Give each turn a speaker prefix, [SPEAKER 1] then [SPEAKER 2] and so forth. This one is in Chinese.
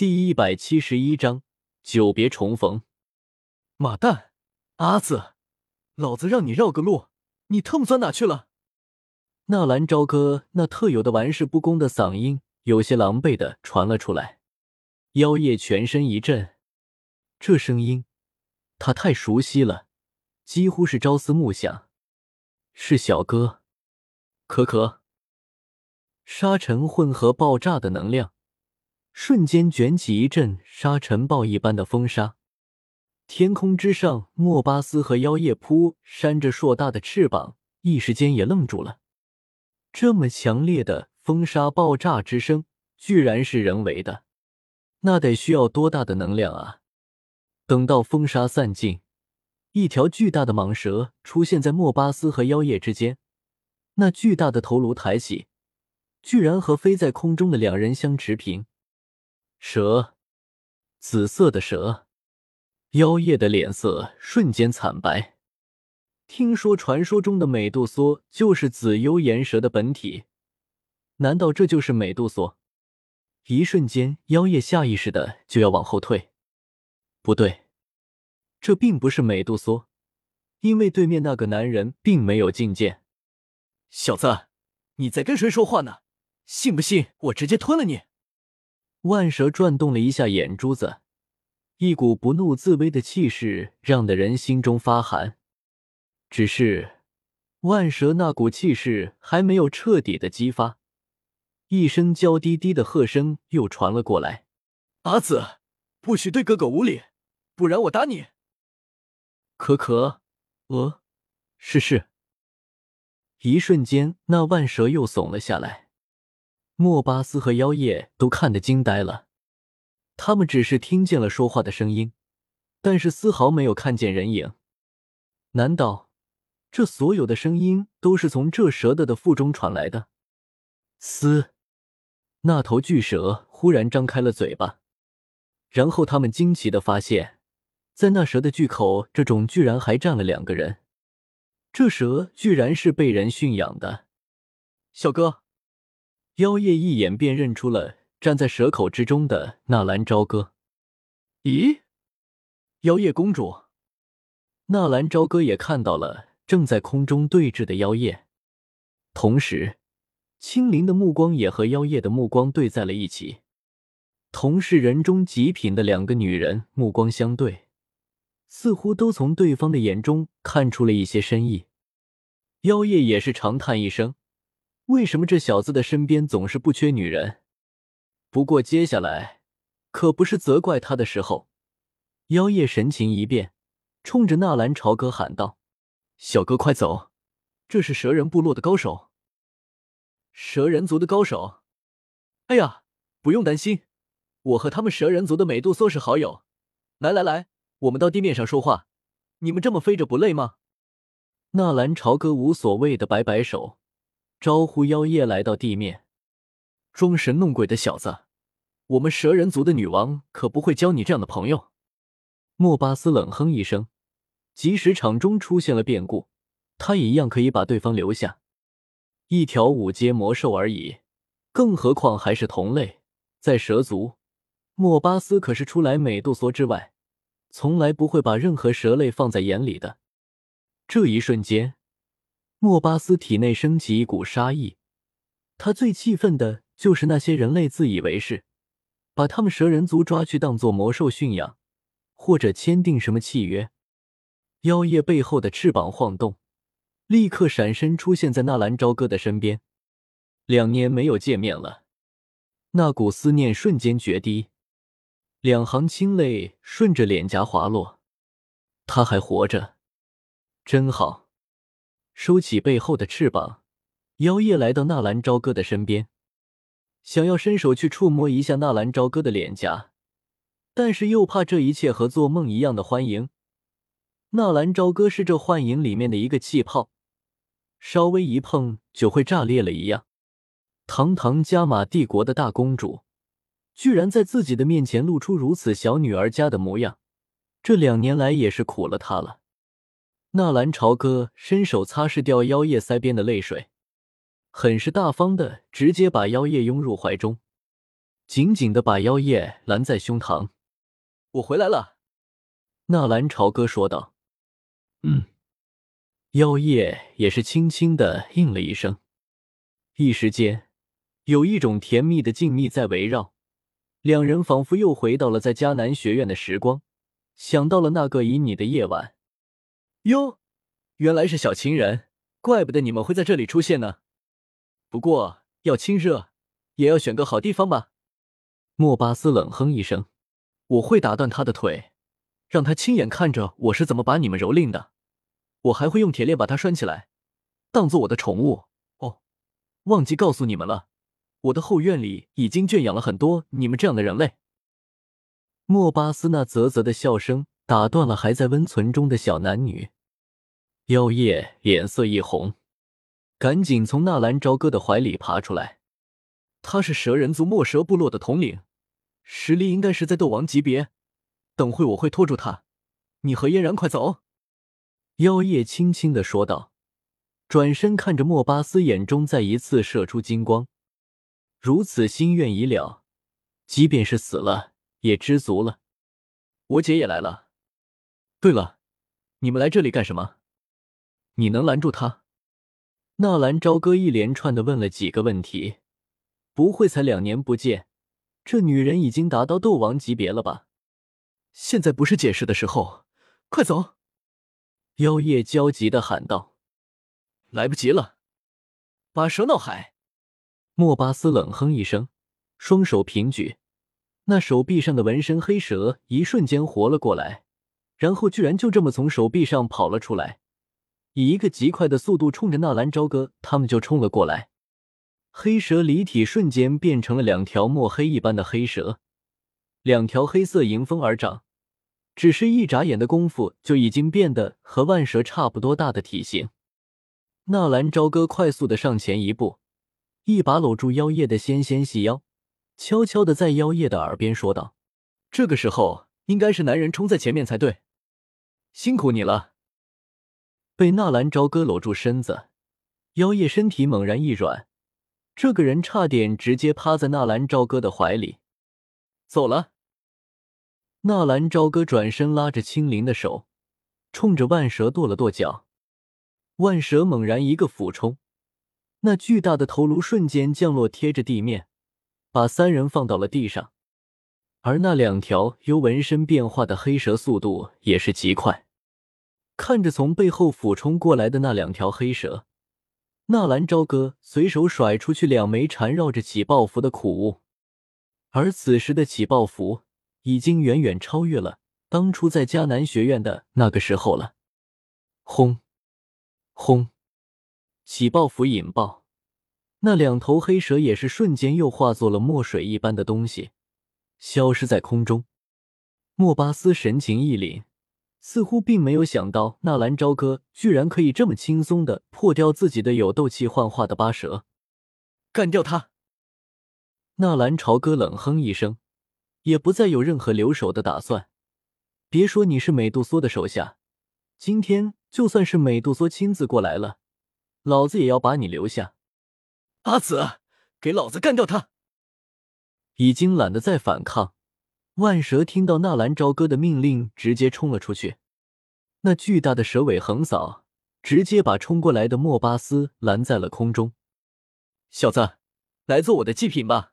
[SPEAKER 1] 第一百七十一章久别重逢。
[SPEAKER 2] 马蛋，阿紫，老子让你绕个路，你特么钻哪去了？
[SPEAKER 1] 纳兰朝歌那特有的玩世不恭的嗓音有些狼狈的传了出来。妖夜全身一震，这声音他太熟悉了，几乎是朝思暮想。是小哥，可可。沙尘混合爆炸的能量。瞬间卷起一阵沙尘暴一般的风沙，天空之上，莫巴斯和妖夜扑扇着硕大的翅膀，一时间也愣住了。这么强烈的风沙爆炸之声，居然是人为的，那得需要多大的能量啊！等到风沙散尽，一条巨大的蟒蛇出现在莫巴斯和妖夜之间，那巨大的头颅抬起，居然和飞在空中的两人相持平。蛇，紫色的蛇，妖夜的脸色瞬间惨白。听说传说中的美杜莎就是紫幽岩蛇的本体，难道这就是美杜莎？一瞬间，妖夜下意识的就要往后退。不对，这并不是美杜莎，因为对面那个男人并没有觐见。
[SPEAKER 2] 小子，你在跟谁说话呢？信不信我直接吞了你？
[SPEAKER 1] 万蛇转动了一下眼珠子，一股不怒自威的气势让的人心中发寒。只是万蛇那股气势还没有彻底的激发，一声娇滴滴的喝声又传了过来：“
[SPEAKER 2] 阿紫，不许对哥哥无礼，不然我打你！”
[SPEAKER 1] 可可，呃，是是。一瞬间，那万蛇又怂了下来。莫巴斯和妖夜都看得惊呆了，他们只是听见了说话的声音，但是丝毫没有看见人影。难道这所有的声音都是从这蛇的的腹中传来的？嘶！那头巨蛇忽然张开了嘴巴，然后他们惊奇的发现，在那蛇的巨口这种居然还站了两个人。这蛇居然是被人驯养的，
[SPEAKER 2] 小哥。
[SPEAKER 1] 妖夜一眼便认出了站在蛇口之中的纳兰朝歌。
[SPEAKER 2] 咦，妖夜公主！
[SPEAKER 1] 纳兰朝歌也看到了正在空中对峙的妖夜，同时，青灵的目光也和妖夜的目光对在了一起。同是人中极品的两个女人目光相对，似乎都从对方的眼中看出了一些深意。妖夜也是长叹一声。为什么这小子的身边总是不缺女人？不过接下来可不是责怪他的时候。妖夜神情一变，冲着纳兰朝歌喊道：“
[SPEAKER 2] 小哥快走，这是蛇人部落的高手，
[SPEAKER 1] 蛇人族的高手。
[SPEAKER 2] 哎呀，不用担心，我和他们蛇人族的美杜莎是好友。来来来，我们到地面上说话。你们这么飞着不累吗？”
[SPEAKER 1] 纳兰朝歌无所谓的摆摆手。招呼妖夜来到地面，
[SPEAKER 2] 装神弄鬼的小子，我们蛇人族的女王可不会交你这样的朋友。
[SPEAKER 1] 莫巴斯冷哼一声，即使场中出现了变故，他也一样可以把对方留下。一条五阶魔兽而已，更何况还是同类，在蛇族，莫巴斯可是出来美杜莎之外，从来不会把任何蛇类放在眼里的。这一瞬间。莫巴斯体内升起一股杀意，他最气愤的就是那些人类自以为是，把他们蛇人族抓去当做魔兽驯养，或者签订什么契约。妖夜背后的翅膀晃动，立刻闪身出现在纳兰朝歌的身边。两年没有见面了，那股思念瞬间决堤，两行清泪顺着脸颊滑落。他还活着，真好。收起背后的翅膀，妖夜来到纳兰朝歌的身边，想要伸手去触摸一下纳兰朝歌的脸颊，但是又怕这一切和做梦一样的欢迎。纳兰朝歌是这幻影里面的一个气泡，稍微一碰就会炸裂了一样。堂堂加玛帝国的大公主，居然在自己的面前露出如此小女儿家的模样，这两年来也是苦了她了。纳兰朝歌伸手擦拭掉妖夜腮边的泪水，很是大方的直接把妖夜拥入怀中。紧紧的把妖夜拦在胸膛。
[SPEAKER 2] 我回来了，
[SPEAKER 1] 纳兰朝歌说道。嗯，妖夜也是轻轻的应了一声。一时间，有一种甜蜜的静谧在围绕，两人仿佛又回到了在迦南学院的时光，想到了那个旖旎的夜晚。
[SPEAKER 2] 哟，原来是小情人，怪不得你们会在这里出现呢。不过要亲热，也要选个好地方吧。
[SPEAKER 1] 莫巴斯冷哼一声：“
[SPEAKER 2] 我会打断他的腿，让他亲眼看着我是怎么把你们蹂躏的。我还会用铁链把他拴起来，当做我的宠物。哦，忘记告诉你们了，我的后院里已经圈养了很多你们这样的人类。”
[SPEAKER 1] 莫巴斯那啧啧的笑声打断了还在温存中的小男女。妖夜脸色一红，赶紧从纳兰朝歌的怀里爬出来。
[SPEAKER 2] 他是蛇人族墨蛇部落的统领。实力应该是在斗王级别，等会我会拖住他，你和嫣然快走。”
[SPEAKER 1] 妖夜轻轻的说道，转身看着莫巴斯，眼中再一次射出金光。如此心愿已了，即便是死了也知足了。
[SPEAKER 2] 我姐也来了。对了，你们来这里干什么？你能拦住他？
[SPEAKER 1] 纳兰朝歌一连串的问了几个问题，不会才两年不见？这女人已经达到斗王级别了吧？
[SPEAKER 2] 现在不是解释的时候，快走！
[SPEAKER 1] 妖夜焦急的喊道。
[SPEAKER 2] 来不及了，把蛇闹海。
[SPEAKER 1] 莫巴斯冷哼一声，双手平举，那手臂上的纹身黑蛇一瞬间活了过来，然后居然就这么从手臂上跑了出来，以一个极快的速度冲着纳兰朝歌他们就冲了过来。黑蛇离体瞬间变成了两条墨黑一般的黑蛇，两条黑色迎风而长，只是一眨眼的功夫就已经变得和万蛇差不多大的体型。纳兰朝歌快速的上前一步，一把搂住妖夜的纤纤细腰，悄悄的在妖夜的耳边说道：“
[SPEAKER 2] 这个时候应该是男人冲在前面才对，辛苦你了。”
[SPEAKER 1] 被纳兰朝歌搂住身子，妖夜身体猛然一软。这个人差点直接趴在纳兰朝歌的怀里，
[SPEAKER 2] 走了。
[SPEAKER 1] 纳兰朝歌转身拉着青灵的手，冲着万蛇跺了跺脚。万蛇猛然一个俯冲，那巨大的头颅瞬间降落贴着地面，把三人放到了地上。而那两条由纹身变化的黑蛇速度也是极快，看着从背后俯冲过来的那两条黑蛇。纳兰朝歌随手甩出去两枚缠绕着起爆符的苦物，而此时的起爆符已经远远超越了当初在迦南学院的那个时候了。轰！轰！起爆符引爆，那两头黑蛇也是瞬间又化作了墨水一般的东西，消失在空中。莫巴斯神情一凛。似乎并没有想到，纳兰朝歌居然可以这么轻松的破掉自己的有斗气幻化的八蛇，
[SPEAKER 2] 干掉他！
[SPEAKER 1] 纳兰朝歌冷哼一声，也不再有任何留守的打算。别说你是美杜莎的手下，今天就算是美杜莎亲自过来了，老子也要把你留下。
[SPEAKER 2] 阿紫，给老子干掉他！
[SPEAKER 1] 已经懒得再反抗。万蛇听到纳兰朝歌的命令，直接冲了出去。那巨大的蛇尾横扫，直接把冲过来的莫巴斯拦在了空中。
[SPEAKER 2] 小子，来做我的祭品吧！